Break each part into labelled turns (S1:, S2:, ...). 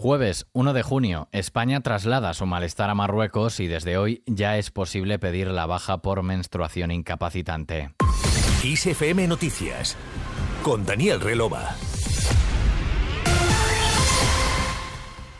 S1: Jueves 1 de junio, España traslada su malestar a Marruecos y desde hoy ya es posible pedir la baja por menstruación incapacitante.
S2: ISFM Noticias con Daniel Relova.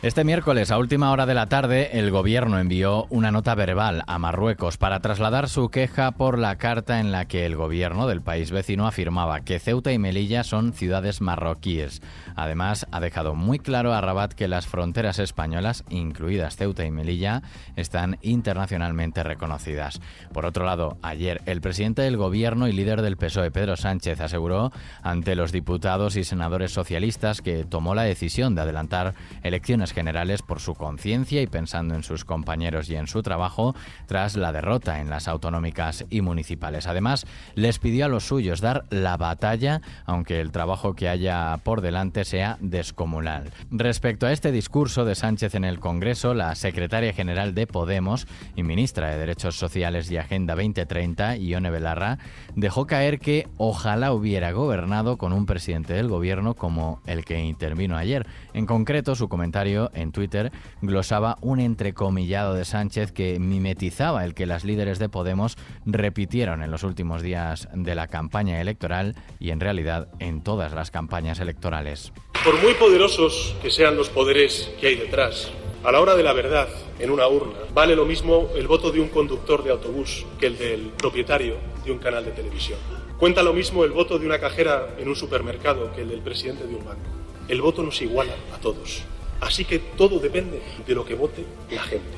S1: Este miércoles, a última hora de la tarde, el gobierno envió una nota verbal a Marruecos para trasladar su queja por la carta en la que el gobierno del país vecino afirmaba que Ceuta y Melilla son ciudades marroquíes. Además, ha dejado muy claro a Rabat que las fronteras españolas, incluidas Ceuta y Melilla, están internacionalmente reconocidas. Por otro lado, ayer el presidente del gobierno y líder del PSOE, Pedro Sánchez, aseguró ante los diputados y senadores socialistas que tomó la decisión de adelantar elecciones generales por su conciencia y pensando en sus compañeros y en su trabajo tras la derrota en las autonómicas y municipales. Además, les pidió a los suyos dar la batalla, aunque el trabajo que haya por delante sea descomunal. Respecto a este discurso de Sánchez en el Congreso, la secretaria general de Podemos y ministra de Derechos Sociales y Agenda 2030, Ione Belarra, dejó caer que ojalá hubiera gobernado con un presidente del gobierno como el que intervino ayer. En concreto, su comentario en Twitter glosaba un entrecomillado de Sánchez que mimetizaba el que las líderes de Podemos repitieron en los últimos días de la campaña electoral y en realidad en todas las campañas electorales.
S3: Por muy poderosos que sean los poderes que hay detrás, a la hora de la verdad, en una urna, vale lo mismo el voto de un conductor de autobús que el del propietario de un canal de televisión. Cuenta lo mismo el voto de una cajera en un supermercado que el del presidente de un banco. El voto nos iguala a todos. Así que todo depende de lo que vote la gente.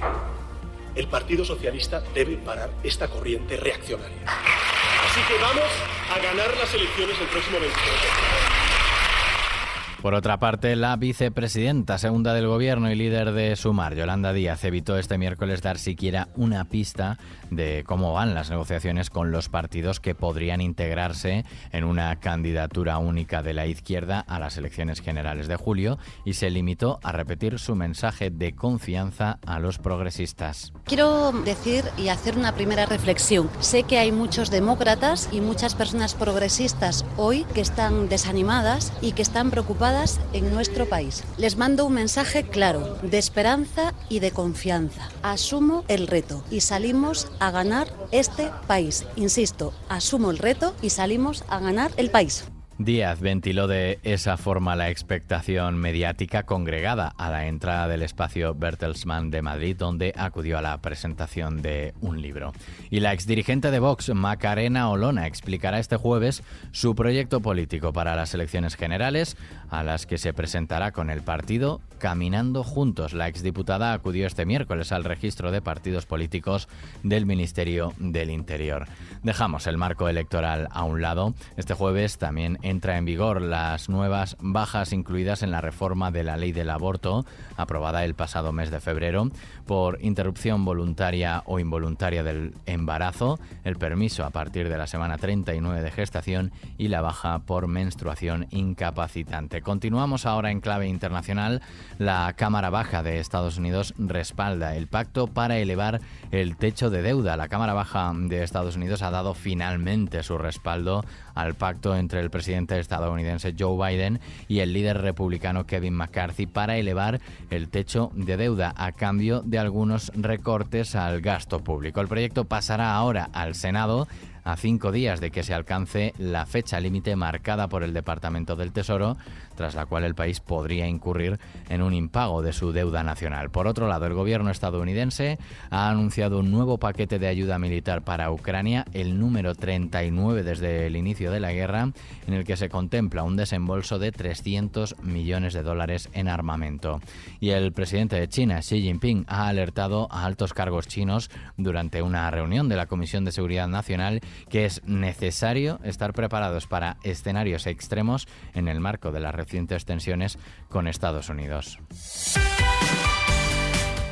S3: El Partido Socialista debe parar esta corriente reaccionaria. Así que vamos a ganar las elecciones el próximo 23 de
S1: por otra parte, la vicepresidenta segunda del gobierno y líder de Sumar, Yolanda Díaz, evitó este miércoles dar siquiera una pista de cómo van las negociaciones con los partidos que podrían integrarse en una candidatura única de la izquierda a las elecciones generales de julio y se limitó a repetir su mensaje de confianza a los progresistas.
S4: Quiero decir y hacer una primera reflexión. Sé que hay muchos demócratas y muchas personas progresistas hoy que están desanimadas y que están preocupadas en nuestro país. Les mando un mensaje claro, de esperanza y de confianza. Asumo el reto y salimos a ganar este país. Insisto, asumo el reto y salimos a ganar el país.
S1: Díaz ventiló de esa forma la expectación mediática congregada a la entrada del espacio Bertelsmann de Madrid, donde acudió a la presentación de un libro. Y la exdirigente de Vox, Macarena Olona, explicará este jueves su proyecto político para las elecciones generales, a las que se presentará con el partido Caminando Juntos. La exdiputada acudió este miércoles al registro de partidos políticos del Ministerio del Interior. Dejamos el marco electoral a un lado. Este jueves también entra en vigor las nuevas bajas incluidas en la reforma de la ley del aborto, aprobada el pasado mes de febrero, por interrupción voluntaria o involuntaria del embarazo, el permiso a partir de la semana 39 de gestación y la baja por menstruación incapacitante. Continuamos ahora en clave internacional. La Cámara Baja de Estados Unidos respalda el pacto para elevar el techo de deuda. La Cámara Baja de Estados Unidos ha dado finalmente su respaldo al pacto entre el presidente estadounidense Joe Biden y el líder republicano Kevin McCarthy para elevar el techo de deuda a cambio de algunos recortes al gasto público. El proyecto pasará ahora al Senado a cinco días de que se alcance la fecha límite marcada por el Departamento del Tesoro, tras la cual el país podría incurrir en un impago de su deuda nacional. Por otro lado, el gobierno estadounidense ha anunciado un nuevo paquete de ayuda militar para Ucrania, el número 39 desde el inicio de la guerra, en el que se contempla un desembolso de 300 millones de dólares en armamento. Y el presidente de China, Xi Jinping, ha alertado a altos cargos chinos durante una reunión de la Comisión de Seguridad Nacional que es necesario estar preparados para escenarios extremos en el marco de las recientes tensiones con Estados Unidos.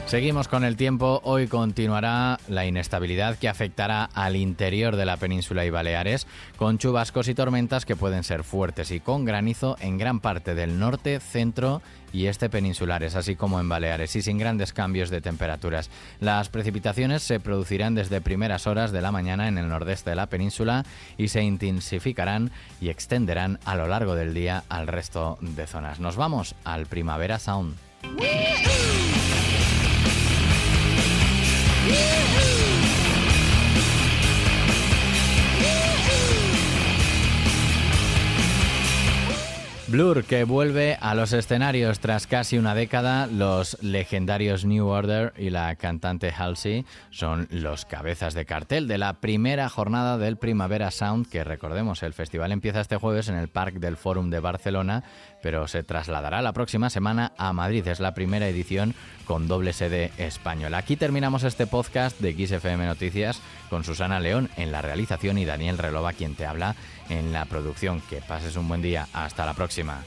S1: Seguimos con el tiempo. Hoy continuará la inestabilidad que afectará al interior de la península y Baleares, con chubascos y tormentas que pueden ser fuertes y con granizo en gran parte del norte, centro y este peninsulares, así como en Baleares, y sin grandes cambios de temperaturas. Las precipitaciones se producirán desde primeras horas de la mañana en el nordeste de la península y se intensificarán y extenderán a lo largo del día al resto de zonas. Nos vamos al Primavera Sound. Blur, que vuelve a los escenarios tras casi una década, los legendarios New Order y la cantante Halsey son los cabezas de cartel de la primera jornada del Primavera Sound, que recordemos, el festival empieza este jueves en el Parque del Fórum de Barcelona, pero se trasladará la próxima semana a Madrid. Es la primera edición con doble sede española. Aquí terminamos este podcast de XFM Noticias con Susana León en la realización y Daniel Relova quien te habla en la producción. Que pases un buen día. Hasta la próxima.